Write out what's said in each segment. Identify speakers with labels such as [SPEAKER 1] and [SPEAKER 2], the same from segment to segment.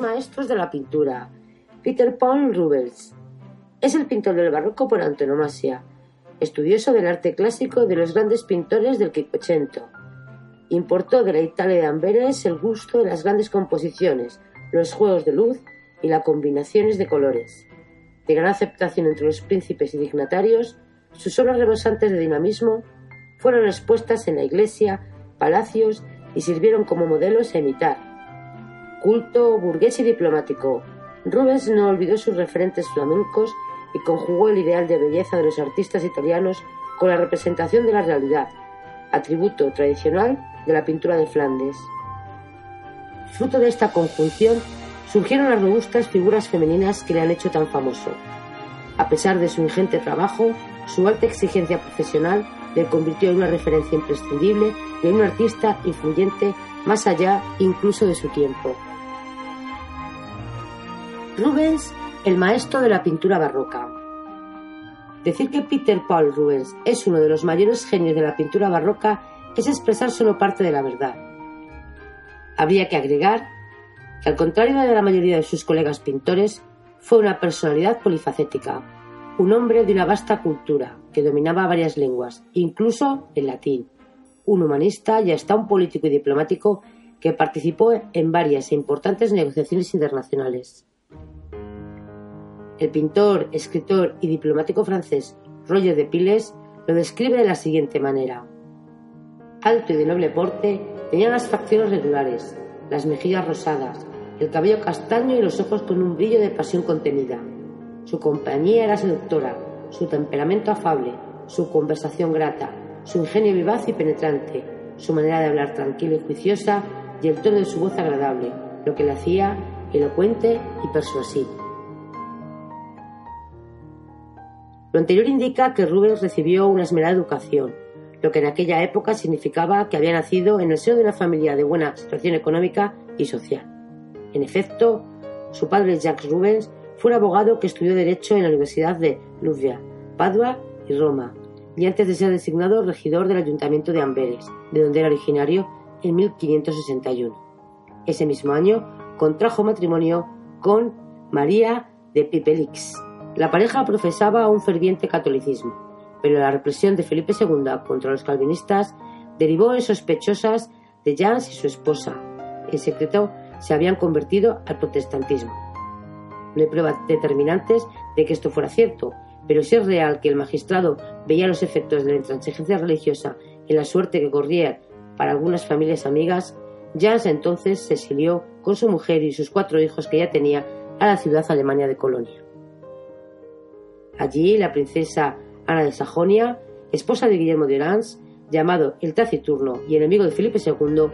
[SPEAKER 1] Maestros de la pintura. Peter Paul Rubens. Es el pintor del barroco por antonomasia, estudioso del arte clásico de los grandes pintores del Quattrocento. Importó de la Italia de Amberes el gusto de las grandes composiciones, los juegos de luz y las combinaciones de colores. De gran aceptación entre los príncipes y dignatarios, sus obras rebosantes de dinamismo fueron expuestas en la iglesia, palacios y sirvieron como modelos a imitar. Culto, burgués y diplomático, Rubens no olvidó sus referentes flamencos y conjugó el ideal de belleza de los artistas italianos con la representación de la realidad, atributo tradicional de la pintura de Flandes. Fruto de esta conjunción surgieron las robustas figuras femeninas que le han hecho tan famoso. A pesar de su ingente trabajo, su alta exigencia profesional le convirtió en una referencia imprescindible y en un artista influyente más allá incluso de su tiempo. Rubens, el maestro de la pintura barroca. Decir que Peter Paul Rubens es uno de los mayores genios de la pintura barroca es expresar solo parte de la verdad. Habría que agregar que, al contrario de la mayoría de sus colegas pintores, fue una personalidad polifacética, un hombre de una vasta cultura que dominaba varias lenguas, incluso el latín, un humanista y hasta un político y diplomático que participó en varias e importantes negociaciones internacionales. El pintor, escritor y diplomático francés Roger de Piles lo describe de la siguiente manera. Alto y de noble porte, tenía las facciones regulares, las mejillas rosadas, el cabello castaño y los ojos con un brillo de pasión contenida. Su compañía era seductora, su temperamento afable, su conversación grata, su ingenio vivaz y penetrante, su manera de hablar tranquila y juiciosa y el tono de su voz agradable, lo que le hacía elocuente y persuasivo. Lo anterior indica que Rubens recibió una esmerada educación, lo que en aquella época significaba que había nacido en el seno de una familia de buena situación económica y social. En efecto, su padre Jacques Rubens fue un abogado que estudió Derecho en la Universidad de Louvain, Padua y Roma, y antes de ser designado regidor del Ayuntamiento de Amberes, de donde era originario, en 1561. Ese mismo año contrajo matrimonio con María de Pipelix, la pareja profesaba un ferviente catolicismo, pero la represión de Felipe II contra los calvinistas derivó en sospechosas de Jans y su esposa. En secreto se habían convertido al protestantismo. No hay pruebas determinantes de que esto fuera cierto, pero si es real que el magistrado veía los efectos de la intransigencia religiosa en la suerte que corría para algunas familias amigas, Jans entonces se exilió con su mujer y sus cuatro hijos que ya tenía a la ciudad alemania de Colonia. Allí, la princesa Ana de Sajonia, esposa de Guillermo de Orange, llamado el taciturno y enemigo de Felipe II,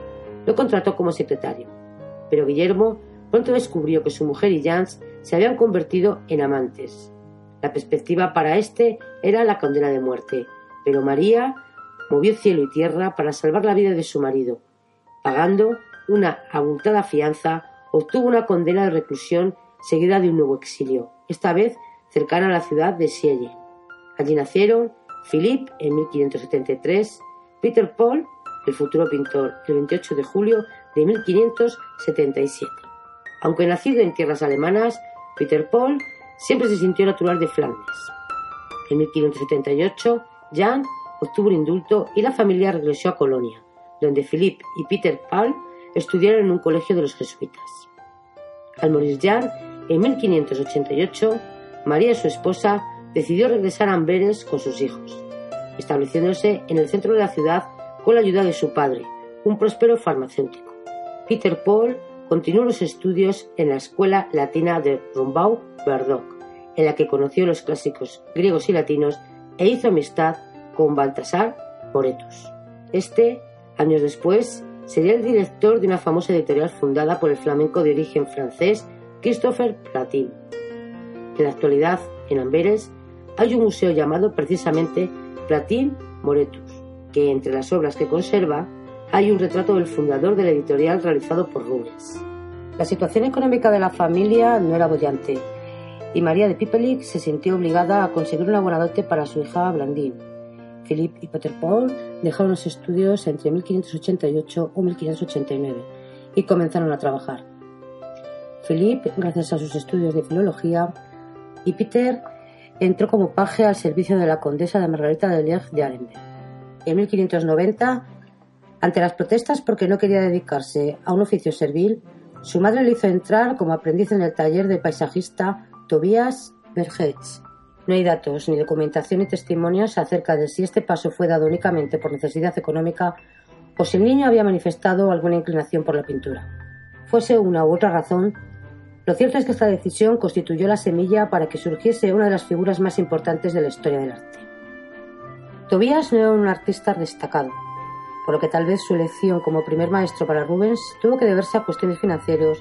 [SPEAKER 1] lo contrató como secretario. Pero Guillermo pronto descubrió que su mujer y Jans se habían convertido en amantes. La perspectiva para éste era la condena de muerte, pero María movió cielo y tierra para salvar la vida de su marido. Pagando una abultada fianza, obtuvo una condena de reclusión seguida de un nuevo exilio, esta vez cercana a la ciudad de Sielle. Allí nacieron Philippe en 1573, Peter Paul, el futuro pintor, el 28 de julio de 1577. Aunque nacido en tierras alemanas, Peter Paul siempre se sintió natural de Flandes. En 1578, Jan obtuvo un indulto y la familia regresó a Colonia, donde Philippe y Peter Paul estudiaron en un colegio de los jesuitas. Al morir Jan, en 1588, María, su esposa, decidió regresar a Amberes con sus hijos, estableciéndose en el centro de la ciudad con la ayuda de su padre, un próspero farmacéutico. Peter Paul continuó los estudios en la Escuela Latina de Rumbau Verdoc, en la que conoció los clásicos griegos y latinos e hizo amistad con Baltasar Moretus. Este, años después, sería el director de una famosa editorial fundada por el flamenco de origen francés Christopher Platin. En la actualidad, en Amberes, hay un museo llamado precisamente Platin Moretus, que entre las obras que conserva hay un retrato del fundador de la editorial realizado por Rubens. La situación económica de la familia no era bollante y María de Pipelik se sintió obligada a conseguir una buena dote para su hija Blandine. Philippe y Peter Paul dejaron los estudios entre 1588 o 1589 y comenzaron a trabajar. Philippe, gracias a sus estudios de filología, y Peter entró como paje al servicio de la condesa de Margarita de Liege de Arenberg. En 1590 ante las protestas porque no quería dedicarse a un oficio servil, su madre le hizo entrar como aprendiz en el taller del paisajista Tobias Bergetz. No hay datos, ni documentación ni testimonios acerca de si este paso fue dado únicamente por necesidad económica o si el niño había manifestado alguna inclinación por la pintura. Fuese una u otra razón, lo cierto es que esta decisión constituyó la semilla para que surgiese una de las figuras más importantes de la historia del arte. Tobias no era un artista destacado, por lo que tal vez su elección como primer maestro para Rubens tuvo que deberse a cuestiones financieras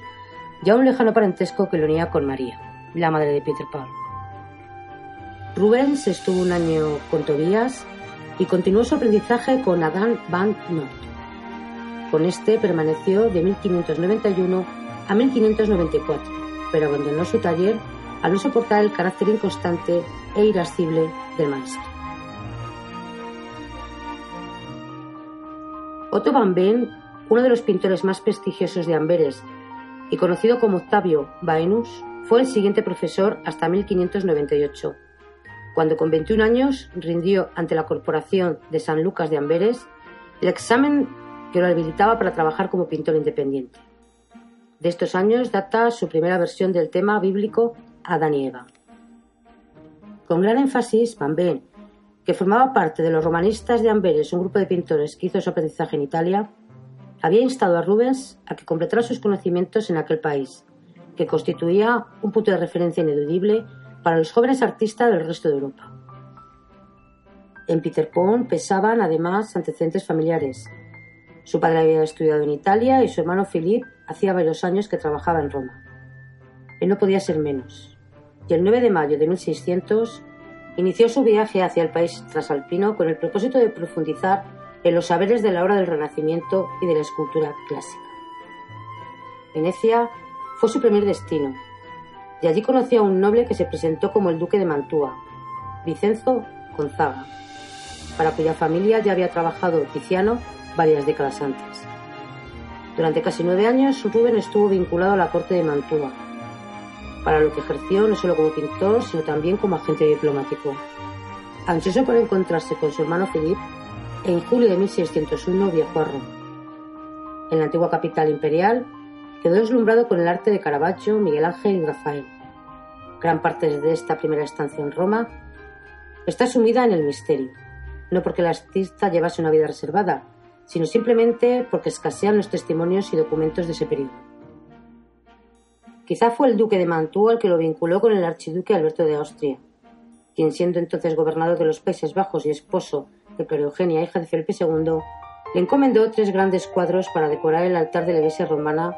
[SPEAKER 1] y a un lejano parentesco que lo unía con María, la madre de Peter Paul. Rubens estuvo un año con Tobías y continuó su aprendizaje con Adam van Noort. Con este permaneció de 1591 a 1594, pero abandonó su taller al no soportar el carácter inconstante e irascible del maestro. Otto van Behn, uno de los pintores más prestigiosos de Amberes y conocido como Octavio Baenus, fue el siguiente profesor hasta 1598, cuando con 21 años rindió ante la Corporación de San Lucas de Amberes el examen que lo habilitaba para trabajar como pintor independiente. De estos años data su primera versión del tema bíblico Adán y Eva. Con gran énfasis, Van que formaba parte de los romanistas de Amberes, un grupo de pintores que hizo su aprendizaje en Italia, había instado a Rubens a que completara sus conocimientos en aquel país, que constituía un punto de referencia ineludible para los jóvenes artistas del resto de Europa. En Peter pesaban además antecedentes familiares. Su padre había estudiado en Italia y su hermano Philippe hacía varios años que trabajaba en Roma. Él no podía ser menos. Y el 9 de mayo de 1600 Inició su viaje hacia el país trasalpino con el propósito de profundizar en los saberes de la obra del Renacimiento y de la escultura clásica. Venecia fue su primer destino, y allí conoció a un noble que se presentó como el duque de Mantua, Vicenzo Gonzaga, para cuya familia ya había trabajado Tiziano varias décadas antes. Durante casi nueve años, Rubén estuvo vinculado a la corte de Mantua, para lo que ejerció no solo como pintor, sino también como agente diplomático. Ansioso por encontrarse con su hermano Philippe, en julio de 1601 viajó a Roma. En la antigua capital imperial, quedó deslumbrado con el arte de Caravaggio, Miguel Ángel y Rafael. Gran parte de esta primera estancia en Roma está sumida en el misterio, no porque el artista llevase una vida reservada, sino simplemente porque escasean los testimonios y documentos de ese periodo. Quizá fue el duque de Mantua el que lo vinculó con el archiduque Alberto de Austria, quien siendo entonces gobernador de los Países Bajos y esposo de Clara Eugenia, hija de Felipe II, le encomendó tres grandes cuadros para decorar el altar de la iglesia romana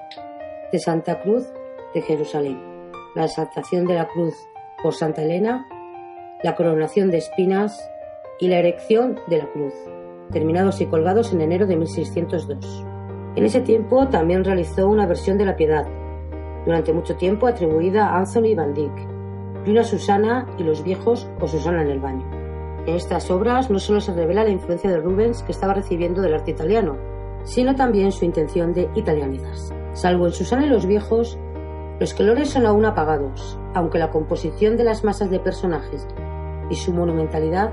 [SPEAKER 1] de Santa Cruz de Jerusalén, la exaltación de la cruz por Santa Elena, la coronación de espinas y la erección de la cruz, terminados y colgados en enero de 1602. En ese tiempo también realizó una versión de la Piedad, durante mucho tiempo atribuida a Anthony van Dyck, y una Susana y los viejos o Susana en el baño. En estas obras no solo se revela la influencia de Rubens que estaba recibiendo del arte italiano, sino también su intención de italianizarse. Salvo en Susana y los viejos, los colores son aún apagados, aunque la composición de las masas de personajes y su monumentalidad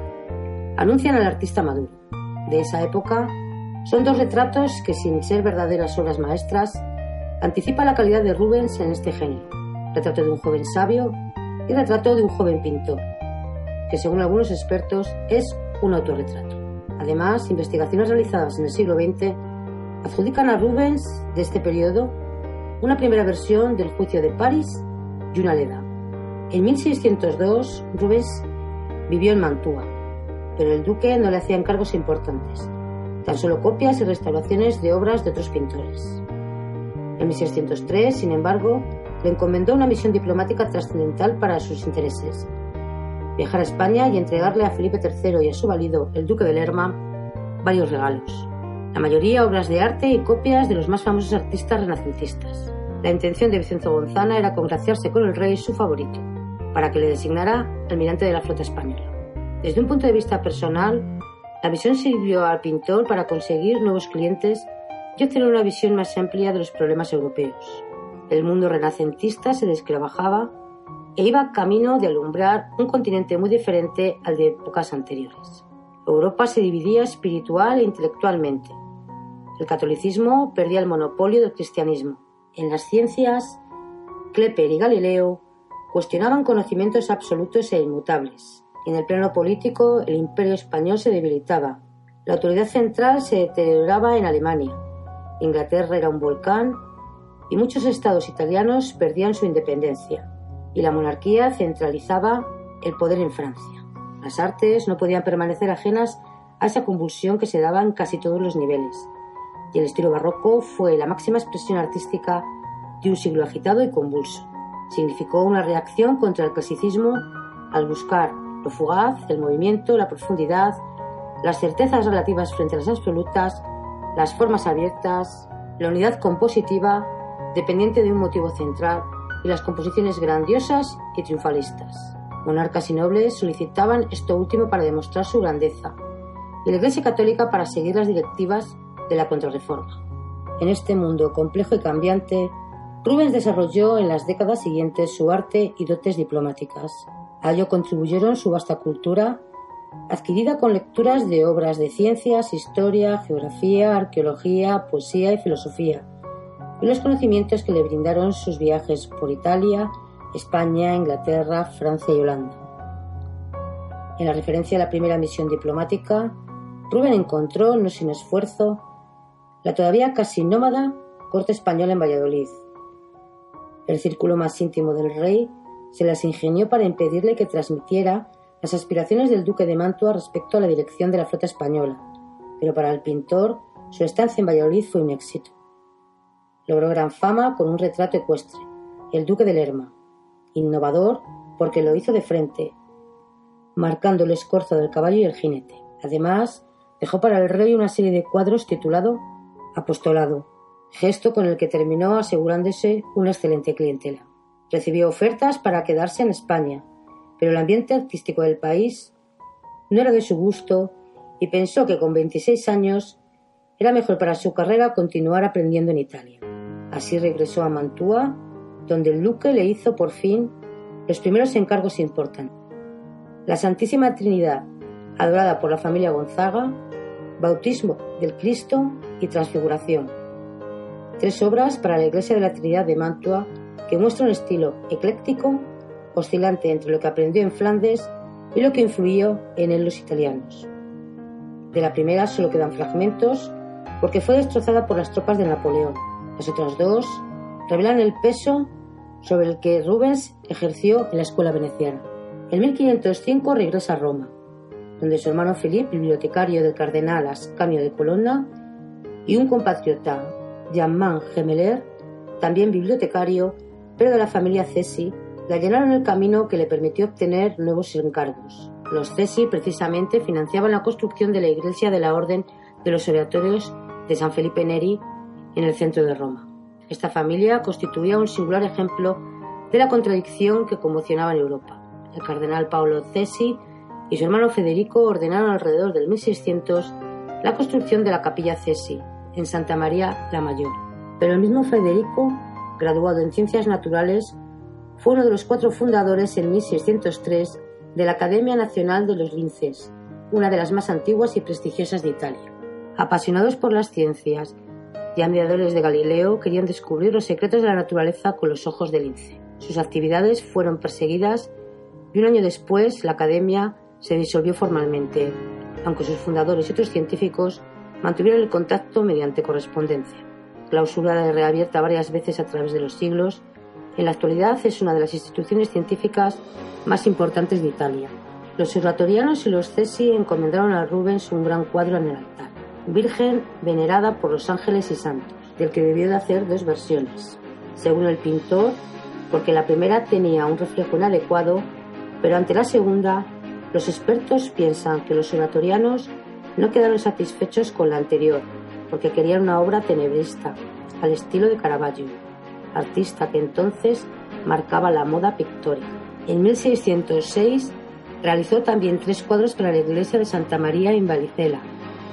[SPEAKER 1] anuncian al artista maduro. De esa época son dos retratos que, sin ser verdaderas obras maestras, anticipa la calidad de Rubens en este género, retrato de un joven sabio y retrato de un joven pintor, que según algunos expertos es un autorretrato. Además, investigaciones realizadas en el siglo XX adjudican a Rubens de este periodo una primera versión del juicio de París y una leda. En 1602, Rubens vivió en Mantua, pero el duque no le hacía encargos importantes, tan solo copias y restauraciones de obras de otros pintores. En 1603, sin embargo, le encomendó una misión diplomática trascendental para sus intereses. Viajar a España y entregarle a Felipe III y a su valido, el duque de Lerma, varios regalos. La mayoría obras de arte y copias de los más famosos artistas renacentistas. La intención de Vicenzo Gonzana era congraciarse con el rey, su favorito, para que le designara almirante de la flota española. Desde un punto de vista personal, la visión sirvió al pintor para conseguir nuevos clientes y obtener una visión más amplia de los problemas europeos. El mundo renacentista se desclavajaba e iba camino de alumbrar un continente muy diferente al de épocas anteriores. Europa se dividía espiritual e intelectualmente. El catolicismo perdía el monopolio del cristianismo. En las ciencias, Klepper y Galileo cuestionaban conocimientos absolutos e inmutables. En el plano político, el imperio español se debilitaba. La autoridad central se deterioraba en Alemania. Inglaterra era un volcán y muchos estados italianos perdían su independencia y la monarquía centralizaba el poder en Francia. Las artes no podían permanecer ajenas a esa convulsión que se daba en casi todos los niveles, y el estilo barroco fue la máxima expresión artística de un siglo agitado y convulso. Significó una reacción contra el clasicismo al buscar fugaz, el movimiento, la profundidad, las certezas relativas frente a las absolutas, las formas abiertas, la unidad compositiva dependiente de un motivo central y las composiciones grandiosas y triunfalistas. Monarcas y nobles solicitaban esto último para demostrar su grandeza y la Iglesia Católica para seguir las directivas de la Contrarreforma. En este mundo complejo y cambiante, Rubens desarrolló en las décadas siguientes su arte y dotes diplomáticas. A ello contribuyeron su vasta cultura, adquirida con lecturas de obras de ciencias, historia, geografía, arqueología, poesía y filosofía, y los conocimientos que le brindaron sus viajes por Italia, España, Inglaterra, Francia y Holanda. En la referencia a la primera misión diplomática, Rubén encontró, no sin esfuerzo, la todavía casi nómada corte española en Valladolid. El círculo más íntimo del rey se las ingenió para impedirle que transmitiera las aspiraciones del duque de Mantua respecto a la dirección de la flota española, pero para el pintor su estancia en Valladolid fue un éxito. Logró gran fama con un retrato ecuestre, el duque de Lerma, innovador porque lo hizo de frente, marcando el escorzo del caballo y el jinete. Además, dejó para el rey una serie de cuadros titulado Apostolado, gesto con el que terminó asegurándose una excelente clientela. Recibió ofertas para quedarse en España, pero el ambiente artístico del país no era de su gusto y pensó que con 26 años era mejor para su carrera continuar aprendiendo en Italia. Así regresó a Mantua, donde el duque le hizo por fin los primeros encargos importantes. La Santísima Trinidad, adorada por la familia Gonzaga, Bautismo del Cristo y Transfiguración. Tres obras para la Iglesia de la Trinidad de Mantua que muestran un estilo ecléctico, oscilante entre lo que aprendió en Flandes y lo que influyó en él los italianos. De la primera solo quedan fragmentos porque fue destrozada por las tropas de Napoleón las otras dos revelan el peso sobre el que Rubens ejerció en la escuela veneciana. En 1505 regresa a Roma, donde su hermano Felipe, bibliotecario del cardenal Ascanio de Colonna, y un compatriota, Jean-Man Gemeler, también bibliotecario, pero de la familia Cesi, le llenaron el camino que le permitió obtener nuevos encargos. Los Cesi precisamente financiaban la construcción de la iglesia de la Orden de los Oratorios de San Felipe Neri en el centro de Roma. Esta familia constituía un singular ejemplo de la contradicción que conmocionaba en Europa. El cardenal Paolo Cesi y su hermano Federico ordenaron alrededor del 1600 la construcción de la capilla Cesi en Santa María la Mayor. Pero el mismo Federico, graduado en ciencias naturales, fue uno de los cuatro fundadores en 1603 de la Academia Nacional de los Linces, una de las más antiguas y prestigiosas de Italia. Apasionados por las ciencias y admiradores de Galileo querían descubrir los secretos de la naturaleza con los ojos del lince. Sus actividades fueron perseguidas y un año después la academia se disolvió formalmente, aunque sus fundadores y otros científicos mantuvieron el contacto mediante correspondencia. Clausurada y reabierta varias veces a través de los siglos, en la actualidad es una de las instituciones científicas más importantes de Italia. Los oratorianos y los cesi encomendaron a Rubens un gran cuadro en el altar, Virgen venerada por los ángeles y santos, del que debió de hacer dos versiones. Según el pintor, porque la primera tenía un reflejo inadecuado, pero ante la segunda, los expertos piensan que los oratorianos no quedaron satisfechos con la anterior, porque querían una obra tenebrista, al estilo de Caravaggio, artista que entonces marcaba la moda pictórica. En 1606 realizó también tres cuadros para la iglesia de Santa María en Valicela,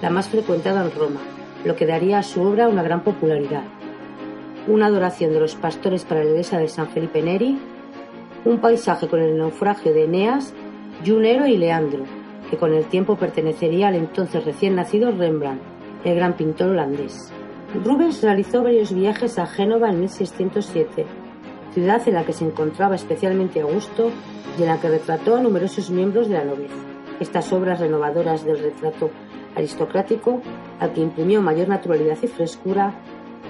[SPEAKER 1] la más frecuentada en Roma, lo que daría a su obra una gran popularidad. Una adoración de los pastores para la iglesia de San Felipe Neri, un paisaje con el naufragio de Eneas y un héroe y Leandro, que con el tiempo pertenecería al entonces recién nacido Rembrandt, el gran pintor holandés. Rubens realizó varios viajes a Génova en 1607, ciudad en la que se encontraba especialmente a gusto y en la que retrató a numerosos miembros de la nobleza. Estas obras renovadoras del retrato aristocrático, al que imprimió mayor naturalidad y frescura,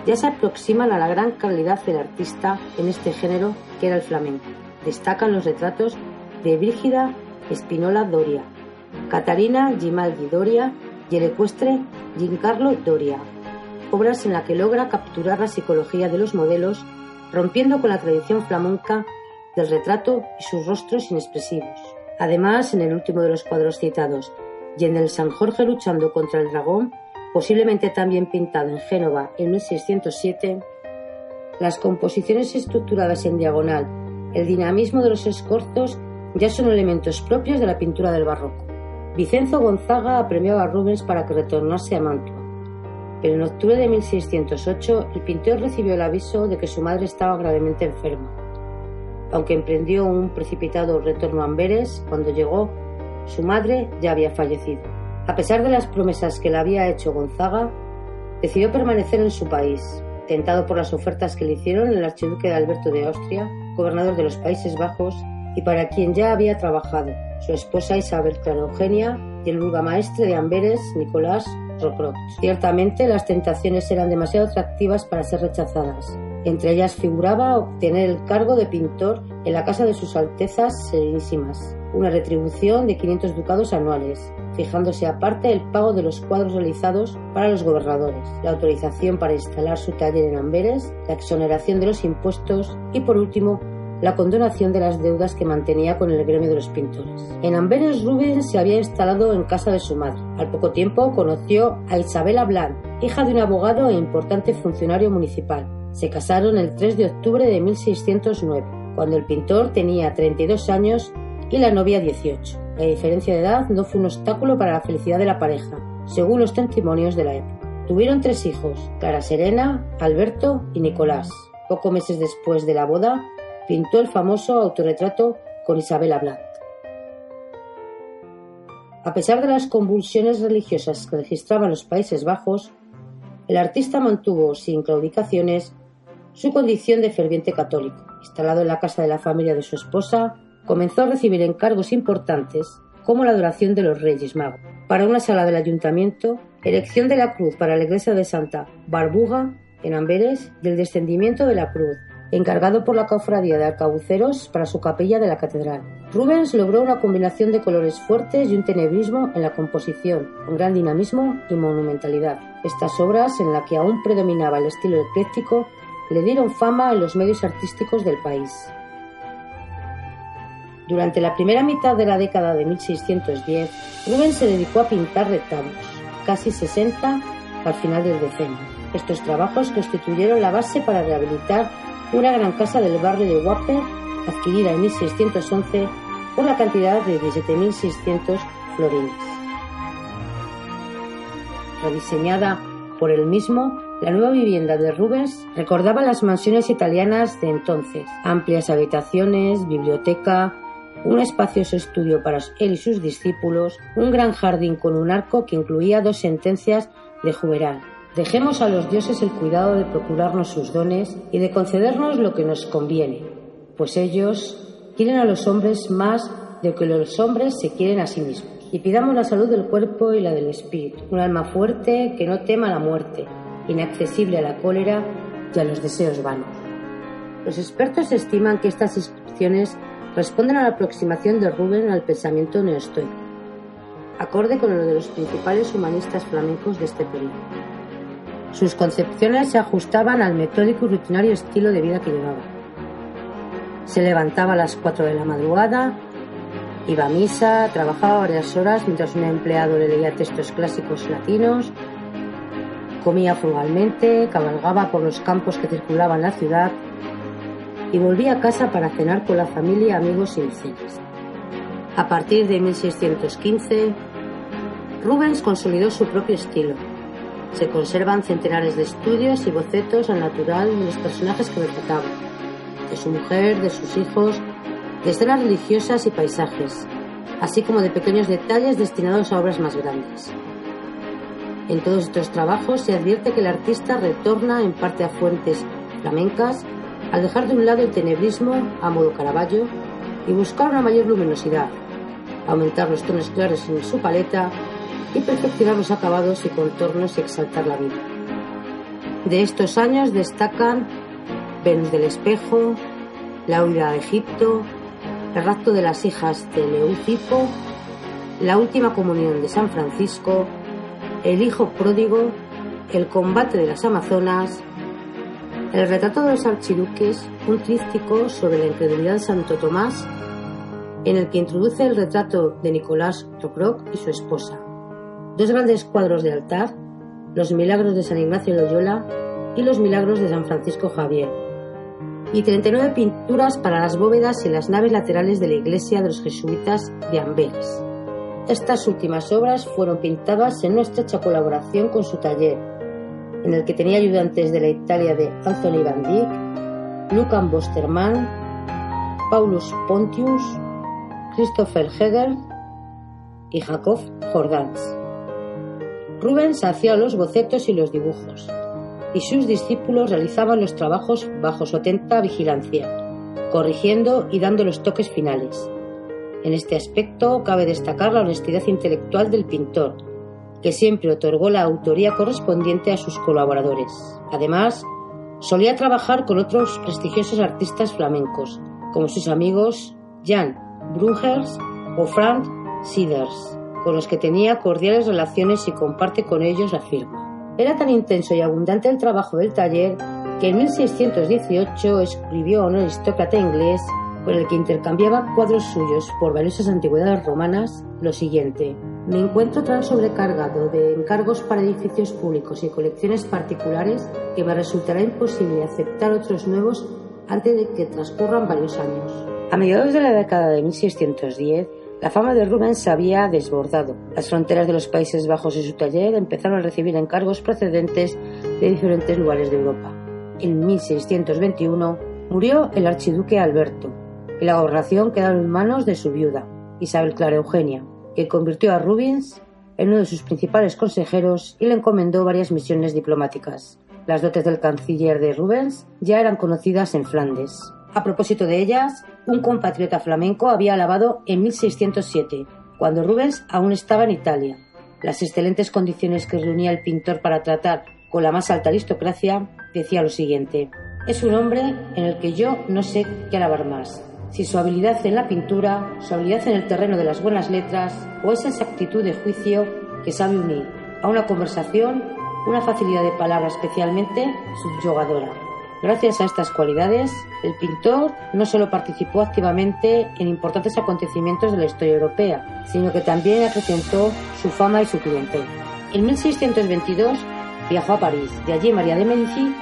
[SPEAKER 1] ya se aproximan a la gran calidad del artista en este género que era el flamenco. Destacan los retratos de Brígida Espinola Doria, Catarina Gimaldi Doria y el ecuestre Giancarlo Doria, obras en las que logra capturar la psicología de los modelos, rompiendo con la tradición flamenca del retrato y sus rostros inexpresivos. Además, en el último de los cuadros citados, y en el San Jorge luchando contra el dragón, posiblemente también pintado en Génova en 1607, las composiciones estructuradas en diagonal, el dinamismo de los escorzos ya son elementos propios de la pintura del barroco. Vicenzo Gonzaga apremiaba a Rubens para que retornase a Mantua, pero en octubre de 1608 el pintor recibió el aviso de que su madre estaba gravemente enferma. Aunque emprendió un precipitado retorno a Amberes, cuando llegó su madre ya había fallecido. A pesar de las promesas que le había hecho Gonzaga, decidió permanecer en su país, tentado por las ofertas que le hicieron el archiduque Alberto de Austria, gobernador de los Países Bajos, y para quien ya había trabajado, su esposa Isabel Clara Eugenia y el burgamaestre de Amberes, Nicolás Rocrot. Ciertamente las tentaciones eran demasiado atractivas para ser rechazadas. Entre ellas figuraba obtener el cargo de pintor en la casa de sus Altezas Serenísimas, una retribución de 500 ducados anuales, fijándose aparte el pago de los cuadros realizados para los gobernadores, la autorización para instalar su taller en Amberes, la exoneración de los impuestos y, por último, la condonación de las deudas que mantenía con el gremio de los pintores. En Amberes Rubens se había instalado en casa de su madre. Al poco tiempo conoció a Isabela Blanc, hija de un abogado e importante funcionario municipal. Se casaron el 3 de octubre de 1609, cuando el pintor tenía 32 años y la novia 18. La diferencia de edad no fue un obstáculo para la felicidad de la pareja, según los testimonios de la época. Tuvieron tres hijos, Clara Serena, Alberto y Nicolás. Pocos meses después de la boda, pintó el famoso autorretrato con Isabela Blanc. A pesar de las convulsiones religiosas que registraban los Países Bajos, el artista mantuvo, sin claudicaciones, su condición de ferviente católico. Instalado en la casa de la familia de su esposa, comenzó a recibir encargos importantes como la adoración de los Reyes Magos. Para una sala del ayuntamiento, erección de la cruz para la iglesia de Santa Barbuga en Amberes y el descendimiento de la cruz encargado por la cofradía de arcabuceros para su capilla de la catedral. Rubens logró una combinación de colores fuertes y un tenebrismo en la composición, con gran dinamismo y monumentalidad. Estas obras, en las que aún predominaba el estilo ecléctico, le dieron fama en los medios artísticos del país. Durante la primera mitad de la década de 1610, Rubens se dedicó a pintar retablos, casi 60 al final del decenio. Estos trabajos constituyeron la base para rehabilitar una gran casa del barrio de Wapper, adquirida en 1611 por la cantidad de 17.600 florines. Rediseñada por él mismo, la nueva vivienda de Rubens recordaba las mansiones italianas de entonces, amplias habitaciones, biblioteca, un espacioso estudio para él y sus discípulos, un gran jardín con un arco que incluía dos sentencias de Juberal, Dejemos a los dioses el cuidado de procurarnos sus dones y de concedernos lo que nos conviene, pues ellos quieren a los hombres más de que los hombres se quieren a sí mismos. Y pidamos la salud del cuerpo y la del espíritu, un alma fuerte que no tema la muerte, inaccesible a la cólera y a los deseos vanos. Los expertos estiman que estas inscripciones responden a la aproximación de Rubens al pensamiento neoestoico, acorde con lo de los principales humanistas flamencos de este periodo. Sus concepciones se ajustaban al metódico y rutinario estilo de vida que llevaba. Se levantaba a las 4 de la madrugada, iba a misa, trabajaba varias horas mientras un empleado le leía textos clásicos latinos, comía frugalmente, cabalgaba por los campos que circulaban la ciudad y volvía a casa para cenar con la familia, amigos y vecinos. A partir de 1615, Rubens consolidó su propio estilo. Se conservan centenares de estudios y bocetos al natural de los personajes que retrataba, de su mujer, de sus hijos, de escenas religiosas y paisajes, así como de pequeños detalles destinados a obras más grandes. En todos estos trabajos se advierte que el artista retorna en parte a fuentes flamencas al dejar de un lado el tenebrismo a modo Caravaggio y buscar una mayor luminosidad, aumentar los tonos claros en su paleta y perfeccionar los acabados y contornos y exaltar la vida. De estos años destacan Venus del Espejo, La huida de Egipto, El rapto de las hijas de Leucipo, La última comunión de San Francisco, El hijo pródigo, El combate de las Amazonas, el retrato de los archiduques, un tríptico sobre la incredulidad de Santo Tomás, en el que introduce el retrato de Nicolás Roproc y su esposa. Dos grandes cuadros de altar, los milagros de San Ignacio Loyola y los milagros de San Francisco Javier. Y 39 pinturas para las bóvedas y las naves laterales de la iglesia de los jesuitas de Amberes. Estas últimas obras fueron pintadas en una estrecha colaboración con su taller en el que tenía ayudantes de la Italia de Anthony van Dyck, Lucan Bosterman, Paulus Pontius, Christopher Hegel y Jacob Jordans. Rubens hacía los bocetos y los dibujos, y sus discípulos realizaban los trabajos bajo su atenta vigilancia, corrigiendo y dando los toques finales. En este aspecto cabe destacar la honestidad intelectual del pintor, que siempre otorgó la autoría correspondiente a sus colaboradores. Además, solía trabajar con otros prestigiosos artistas flamencos, como sus amigos Jan Brungers o Frank Siders, con los que tenía cordiales relaciones y comparte con ellos la firma. Era tan intenso y abundante el trabajo del taller que en 1618 escribió a un aristócrata inglés con el que intercambiaba cuadros suyos por valiosas antigüedades romanas lo siguiente. Me encuentro tan sobrecargado de encargos para edificios públicos y colecciones particulares que me resultará imposible aceptar otros nuevos antes de que transcurran varios años. A mediados de la década de 1610, la fama de Rubens se había desbordado. Las fronteras de los Países Bajos y su taller empezaron a recibir encargos procedentes de diferentes lugares de Europa. En 1621 murió el archiduque Alberto y la gobernación quedó en manos de su viuda, Isabel Clara Eugenia que convirtió a Rubens en uno de sus principales consejeros y le encomendó varias misiones diplomáticas. Las dotes del canciller de Rubens ya eran conocidas en Flandes. A propósito de ellas, un compatriota flamenco había alabado en 1607, cuando Rubens aún estaba en Italia, las excelentes condiciones que reunía el pintor para tratar con la más alta aristocracia, decía lo siguiente, es un hombre en el que yo no sé qué alabar más, si su habilidad en la pintura, su habilidad en el terreno de las buenas letras o esa exactitud de juicio que sabe unir a una conversación una facilidad de palabra especialmente subyugadora. Gracias a estas cualidades, el pintor no solo participó activamente en importantes acontecimientos de la historia europea, sino que también acrecentó su fama y su clientela. En 1622 viajó a París, de allí María de Medici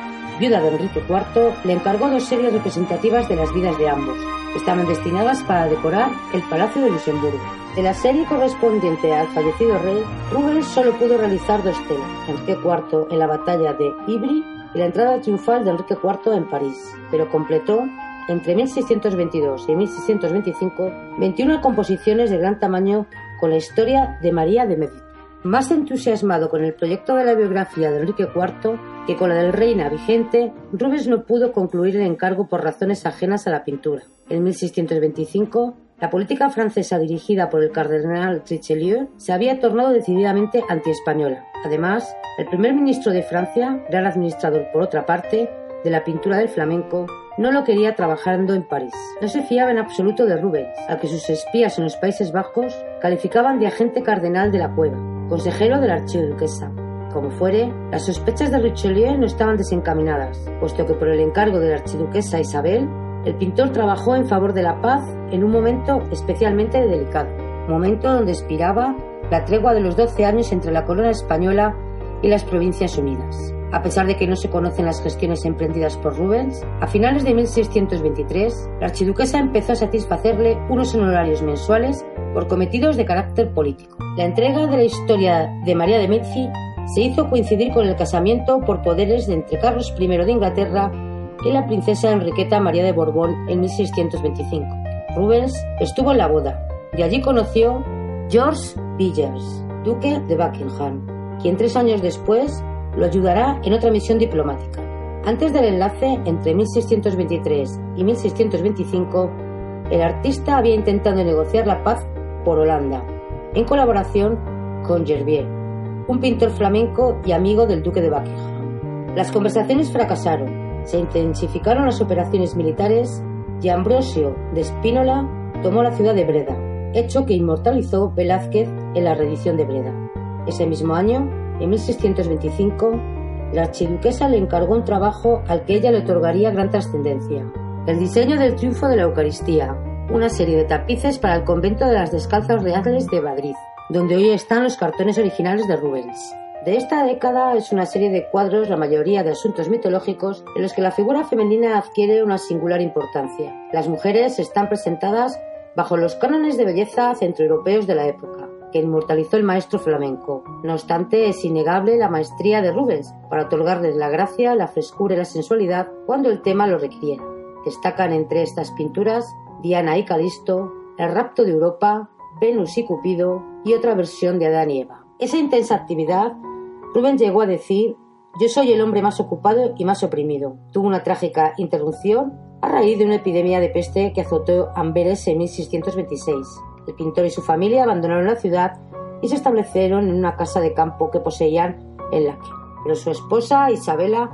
[SPEAKER 1] viuda de Enrique IV, le encargó dos series representativas de las vidas de ambos. Estaban destinadas para decorar el Palacio de Luxemburgo. De la serie correspondiente al fallecido rey, Rubens solo pudo realizar dos telas, Enrique IV en la batalla de Ivry y la entrada triunfal de Enrique IV en París, pero completó entre 1622 y 1625 21 composiciones de gran tamaño con la historia de María de Medici. Más entusiasmado con el proyecto de la biografía de Enrique IV que con la del reina vigente, Rubens no pudo concluir el encargo por razones ajenas a la pintura. En 1625 La política francesa dirigida por el cardenal Richelieu se había tornado decididamente antiespañola. Además, el primer ministro de Francia, gran administrador por otra parte de la pintura del flamenco, no lo quería trabajando en París. No se fiaba en absoluto de Rubens, al que sus espías en los Países Bajos calificaban de agente cardenal de la cueva, consejero de la archiduquesa. Como fuere, las sospechas de Richelieu no estaban desencaminadas, puesto que por el encargo de la archiduquesa Isabel, el pintor trabajó en favor de la paz en un momento especialmente delicado, momento donde expiraba la tregua de los 12 años entre la corona española y las Provincias Unidas. A pesar de que no se conocen las gestiones emprendidas por Rubens, a finales de 1623, la archiduquesa empezó a satisfacerle unos honorarios mensuales por cometidos de carácter político. La entrega de la historia de María de Medici se hizo coincidir con el casamiento por poderes de entre Carlos I de Inglaterra y la princesa Enriqueta María de Borbón en 1625. Rubens estuvo en la boda y allí conoció George Villiers, duque de Buckingham, quien tres años después lo ayudará en otra misión diplomática. Antes del enlace entre 1623 y 1625, el artista había intentado negociar la paz por Holanda, en colaboración con Gerbier, un pintor flamenco y amigo del duque de Buckingham. Las conversaciones fracasaron, se intensificaron las operaciones militares y Ambrosio de Spínola tomó la ciudad de Breda, hecho que inmortalizó Velázquez en la reedición de Breda. Ese mismo año, en 1625, la archiduquesa le encargó un trabajo al que ella le otorgaría gran trascendencia, el diseño del triunfo de la Eucaristía, una serie de tapices para el convento de las Descalzas Reales de Madrid donde hoy están los cartones originales de Rubens. De esta década es una serie de cuadros, la mayoría de asuntos mitológicos, en los que la figura femenina adquiere una singular importancia. Las mujeres están presentadas bajo los cánones de belleza centroeuropeos de la época, que inmortalizó el maestro flamenco. No obstante, es innegable la maestría de Rubens para otorgarles la gracia, la frescura y la sensualidad cuando el tema lo requiera. Destacan entre estas pinturas Diana y Calisto, El rapto de Europa, Venus y Cupido y otra versión de Adán y Eva. Esa intensa actividad, Rubens llegó a decir, yo soy el hombre más ocupado y más oprimido. Tuvo una trágica interrupción a raíz de una epidemia de peste que azotó Amberes en 1626. El pintor y su familia abandonaron la ciudad y se establecieron en una casa de campo que poseían en Laque. Pero su esposa, Isabela,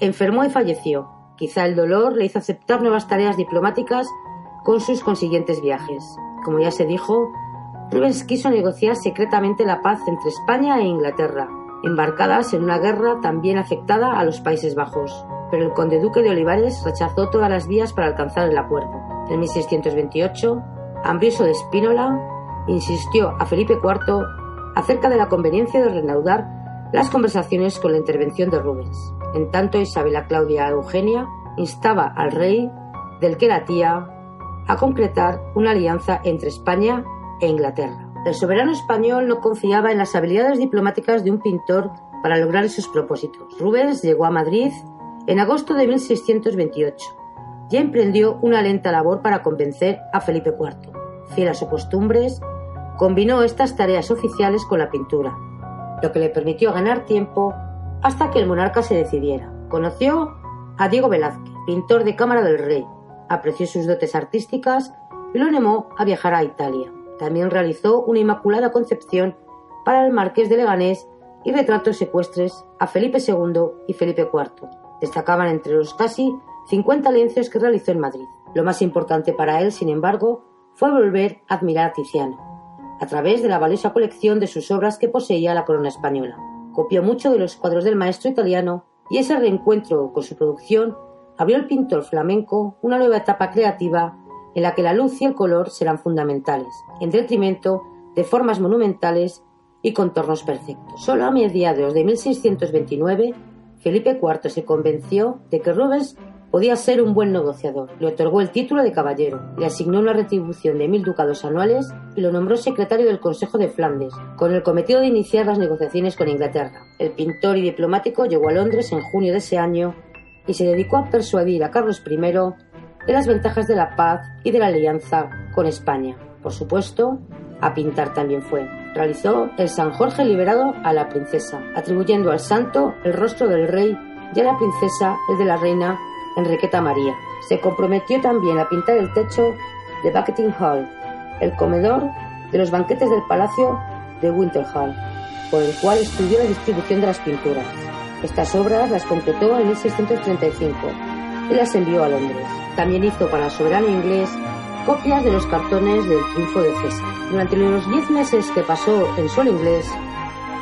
[SPEAKER 1] enfermó y falleció. Quizá el dolor le hizo aceptar nuevas tareas diplomáticas con sus consiguientes viajes. Como ya se dijo, Rubens quiso negociar secretamente la paz entre España e Inglaterra, embarcadas en una guerra también afectada a los Países Bajos, pero el conde duque de Olivares rechazó todas las vías para alcanzar el acuerdo. En 1628, Ambrosio de Espínola insistió a Felipe IV acerca de la conveniencia de reanudar las conversaciones con la intervención de Rubens. En tanto, Isabela Claudia Eugenia instaba al rey, del que era tía, a concretar una alianza entre España e Inglaterra. El soberano español no confiaba en las habilidades diplomáticas de un pintor para lograr sus propósitos. Rubens llegó a Madrid en agosto de 1628 y emprendió una lenta labor para convencer a Felipe IV. Fiel a sus costumbres, combinó estas tareas oficiales con la pintura, lo que le permitió ganar tiempo hasta que el monarca se decidiera. Conoció a Diego Velázquez, pintor de Cámara del Rey, apreció sus dotes artísticas y lo animó a viajar a Italia. También realizó una Inmaculada Concepción para el Marqués de Leganés y retratos secuestres a Felipe II y Felipe IV. Destacaban entre los casi 50 lienzos que realizó en Madrid. Lo más importante para él, sin embargo, fue volver a admirar a Tiziano, a través de la valiosa colección de sus obras que poseía la corona española. Copió mucho de los cuadros del maestro italiano y ese reencuentro con su producción abrió el pintor flamenco una nueva etapa creativa en la que la luz y el color serán fundamentales, en detrimento de formas monumentales y contornos perfectos. Solo a mediados de 1629, Felipe IV se convenció de que Rubens podía ser un buen negociador. Le otorgó el título de caballero, le asignó una retribución de mil ducados anuales y lo nombró secretario del Consejo de Flandes, con el cometido de iniciar las negociaciones con Inglaterra. El pintor y diplomático llegó a Londres en junio de ese año y se dedicó a persuadir a Carlos I de las ventajas de la paz y de la alianza con España. Por supuesto, a pintar también fue. Realizó el San Jorge liberado a la princesa, atribuyendo al santo el rostro del rey y a la princesa el de la reina Enriqueta María. Se comprometió también a pintar el techo de Banqueting Hall, el comedor de los banquetes del palacio de Winterhall, por el cual estudió la distribución de las pinturas. Estas obras las completó en 1635 y las envió a Londres. También hizo para el soberano inglés copias de los cartones del triunfo de César. Durante los diez meses que pasó en suelo inglés,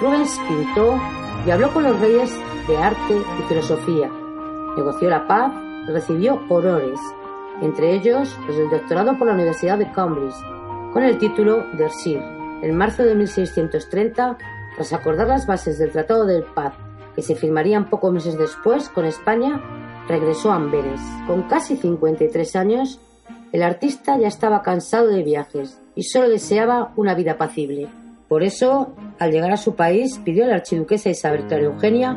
[SPEAKER 1] Rubens pintó y habló con los reyes de arte y filosofía. Negoció la paz y recibió honores, entre ellos los del doctorado por la Universidad de Cambridge, con el título de Sir. En marzo de 1630, tras acordar las bases del Tratado de Paz, que se firmarían pocos meses después con España, regresó a Amberes. Con casi 53 años, el artista ya estaba cansado de viajes y solo deseaba una vida apacible. Por eso, al llegar a su país, pidió a la archiduquesa Isabel Clara Eugenia,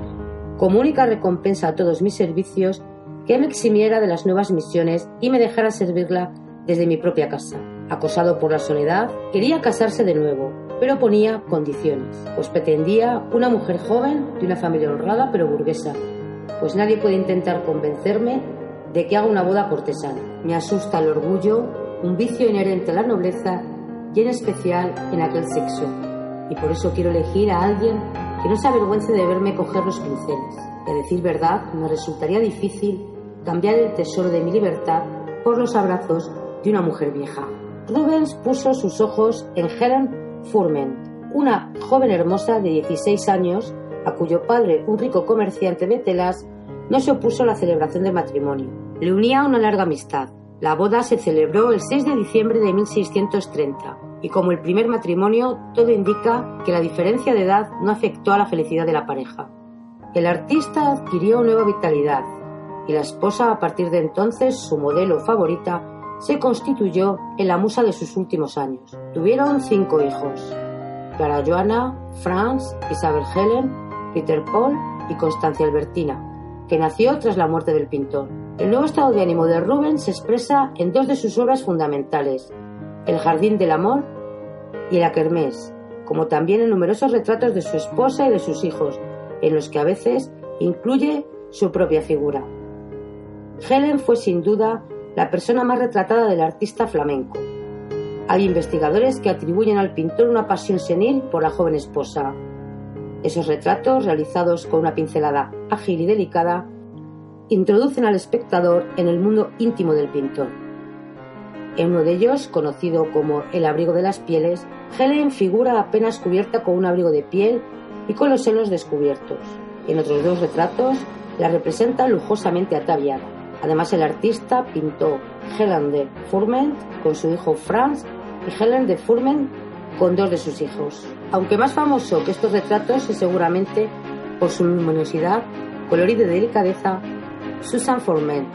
[SPEAKER 1] como única recompensa a todos mis servicios, que me eximiera de las nuevas misiones y me dejara servirla desde mi propia casa. Acosado por la soledad, quería casarse de nuevo, pero ponía condiciones, pues pretendía una mujer joven de una familia honrada pero burguesa, pues nadie puede intentar convencerme de que haga una boda cortesana. Me asusta el orgullo, un vicio inherente a la nobleza y en especial en aquel sexo. Y por eso quiero elegir a alguien que no se avergüence de verme coger los pinceles. Y a decir verdad, me resultaría difícil cambiar el tesoro de mi libertad por los abrazos de una mujer vieja. Rubens puso sus ojos en Helen Furment, una joven hermosa de 16 años a cuyo padre, un rico comerciante de telas, no se opuso a la celebración del matrimonio. Le unía una larga amistad. La boda se celebró el 6 de diciembre de 1630 y como el primer matrimonio, todo indica que la diferencia de edad no afectó a la felicidad de la pareja. El artista adquirió nueva vitalidad y la esposa, a partir de entonces su modelo favorita, se constituyó en la musa de sus últimos años. Tuvieron cinco hijos: Clara Joana, Franz, Isabel Helen, Peter Paul y Constancia Albertina, que nació tras la muerte del pintor. El nuevo estado de ánimo de Rubens se expresa en dos de sus obras fundamentales, El Jardín del Amor y La Kermés, como también en numerosos retratos de su esposa y de sus hijos, en los que a veces incluye su propia figura. Helen fue sin duda la persona más retratada del artista flamenco. Hay investigadores que atribuyen al pintor una pasión senil por la joven esposa, esos retratos, realizados con una pincelada ágil y delicada, introducen al espectador en el mundo íntimo del pintor. En uno de ellos, conocido como El abrigo de las pieles, Helen figura apenas cubierta con un abrigo de piel y con los senos descubiertos. En otros dos retratos, la representa lujosamente ataviada. Además, el artista pintó Helen de Furment con su hijo Franz y Helen de Furment con dos de sus hijos. Aunque más famoso que estos retratos es seguramente por su luminosidad, colorido y delicadeza, Susan Forman,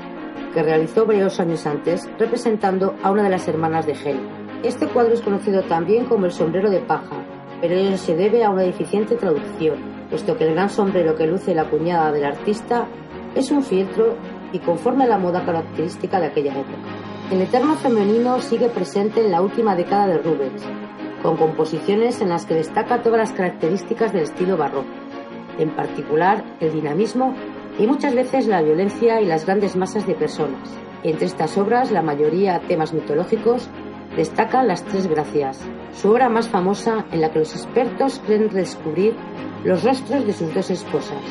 [SPEAKER 1] que realizó varios años antes representando a una de las hermanas de Helen. Este cuadro es conocido también como el sombrero de paja, pero ello se debe a una deficiente traducción, puesto que el gran sombrero que luce la cuñada del artista es un fieltro y conforme a la moda característica de aquella época. El eterno femenino sigue presente en la última década de Rubens, con composiciones en las que destaca todas las características del estilo barroco, en particular el dinamismo y muchas veces la violencia y las grandes masas de personas. Entre estas obras, la mayoría temas mitológicos, destacan las Tres Gracias, su obra más famosa en la que los expertos creen descubrir los rostros de sus dos esposas,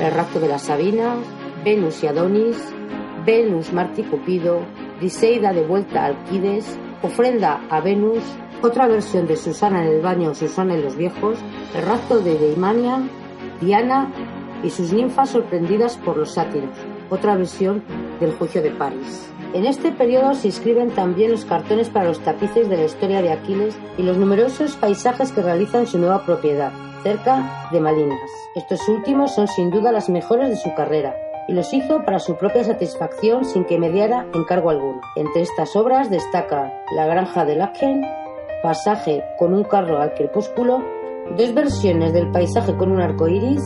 [SPEAKER 1] el rapto de las Sabinas, Venus y Adonis, Venus, Marte y Cupido, Briseida de vuelta a Alquides, ofrenda a Venus, otra versión de Susana en el baño o Susana en los viejos, el rapto de Deimania, Diana y sus ninfas sorprendidas por los sátiros, otra versión del juicio de París. En este periodo se inscriben también los cartones para los tapices de la historia de Aquiles y los numerosos paisajes que realiza en su nueva propiedad, cerca de Malinas. Estos últimos son sin duda las mejores de su carrera, y los hizo para su propia satisfacción sin que mediara encargo alguno. Entre estas obras destaca La granja de Laken, Pasaje con un carro al crepúsculo, dos versiones del paisaje con un arco iris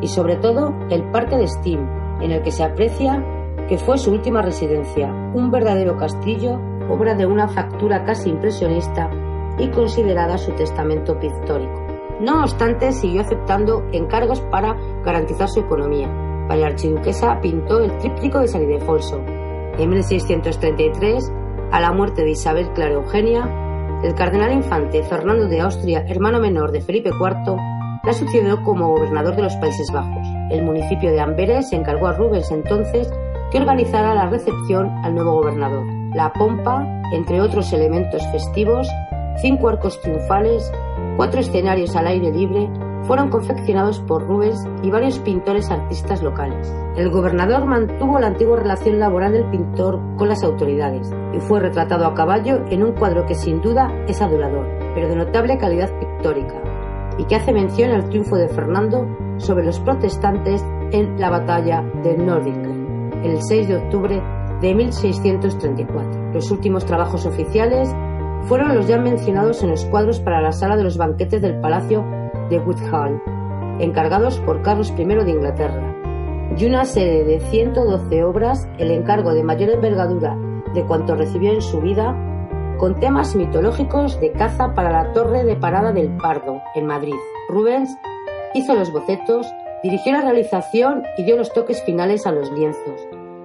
[SPEAKER 1] y sobre todo el parque de Steam, en el que se aprecia que fue su última residencia, un verdadero castillo, obra de una factura casi impresionista y considerada su testamento pictórico. No obstante, siguió aceptando encargos para garantizar su economía. Para la archiduquesa pintó el tríptico de San. En 1633 A la muerte de Isabel Clara Eugenia, el cardenal infante Fernando de Austria, hermano menor de Felipe IV, la sucedió como gobernador de los Países Bajos. El municipio de Amberes encargó a Rubens entonces que organizara la recepción al nuevo gobernador. La pompa, entre otros elementos festivos, cinco arcos triunfales, cuatro escenarios al aire libre, fueron confeccionados por Rubens y varios pintores artistas locales. El gobernador mantuvo la antigua relación laboral del pintor con las autoridades y fue retratado a caballo en un cuadro que sin duda es adulador, pero de notable calidad pictórica, y que hace mención al triunfo de Fernando sobre los protestantes en la batalla de Nordingen, el 6 de octubre de 1634. Los últimos trabajos oficiales fueron los ya mencionados en los cuadros para la sala de los banquetes del Palacio de Woodhall, encargados por Carlos I de Inglaterra, y una serie de 112 obras, el encargo de mayor envergadura de cuanto recibió en su vida, con temas mitológicos de caza para la Torre de Parada del Pardo, en Madrid. Rubens hizo los bocetos, dirigió la realización y dio los toques finales a los lienzos,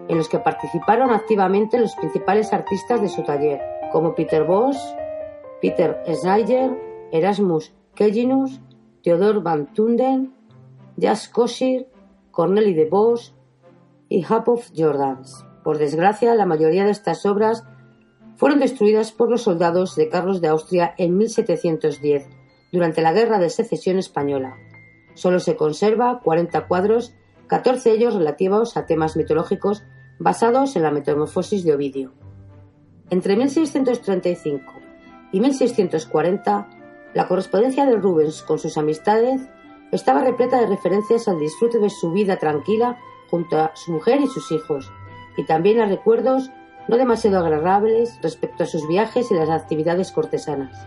[SPEAKER 1] en los que participaron activamente los principales artistas de su taller, como Peter Bosch, Peter Schneider, Erasmus Kellinus, Theodor van Tunden, Jas Kosir, Corneli de Bosch y Hapov Jordans. Por desgracia, la mayoría de estas obras fueron destruidas por los soldados de Carlos de Austria en 1710, durante la Guerra de Secesión Española. Solo se conserva 40 cuadros, 14 de ellos relativos a temas mitológicos basados en la metamorfosis de Ovidio. Entre 1635 y 1640, la correspondencia de Rubens con sus amistades estaba repleta de referencias al disfrute de su vida tranquila junto a su mujer y sus hijos, y también a recuerdos no demasiado agradables respecto a sus viajes y las actividades cortesanas.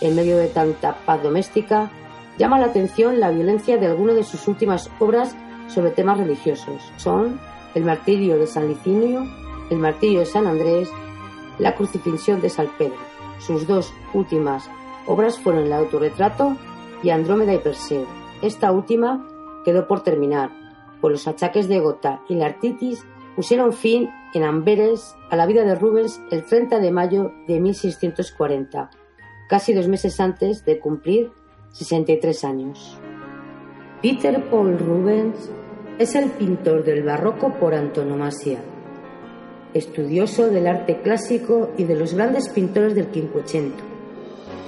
[SPEAKER 1] En medio de tanta paz doméstica, llama la atención la violencia de algunas de sus últimas obras sobre temas religiosos. Son El martirio de San Licinio, El martirio de San Andrés, La crucifixión de San Pedro. Sus dos últimas obras fueron El autorretrato y Andrómeda y Perseo. Esta última quedó por terminar, por los achaques de gota y la artritis pusieron fin en Amberes a la vida de Rubens el 30 de mayo de 1640, casi dos meses antes de cumplir 63 años. Peter Paul Rubens es el pintor del barroco por antonomasia, estudioso del arte clásico y de los grandes pintores del Quinquecento.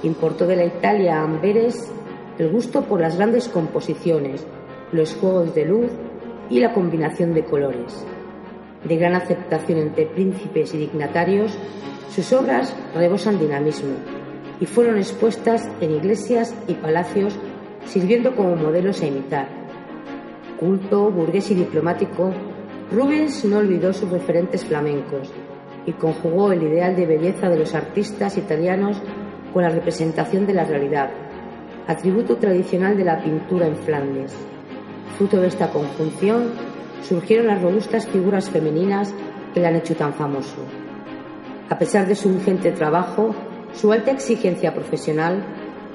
[SPEAKER 1] Importó de la Italia a Amberes el gusto por las grandes composiciones, los juegos de luz y la combinación de colores de gran aceptación entre príncipes y dignatarios, sus obras rebosan dinamismo y fueron expuestas en iglesias y palacios sirviendo como modelos a imitar. Culto, burgués y diplomático, Rubens no olvidó sus referentes flamencos y conjugó el ideal de belleza de los artistas italianos con la representación de la realidad, atributo tradicional de la pintura en Flandes. Fruto de esta conjunción surgieron las robustas figuras femeninas que le han hecho tan famoso. A pesar de su ingente trabajo, su alta exigencia profesional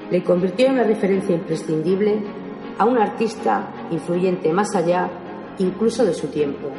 [SPEAKER 1] le convirtió en una referencia imprescindible a un artista influyente más allá incluso de su tiempo.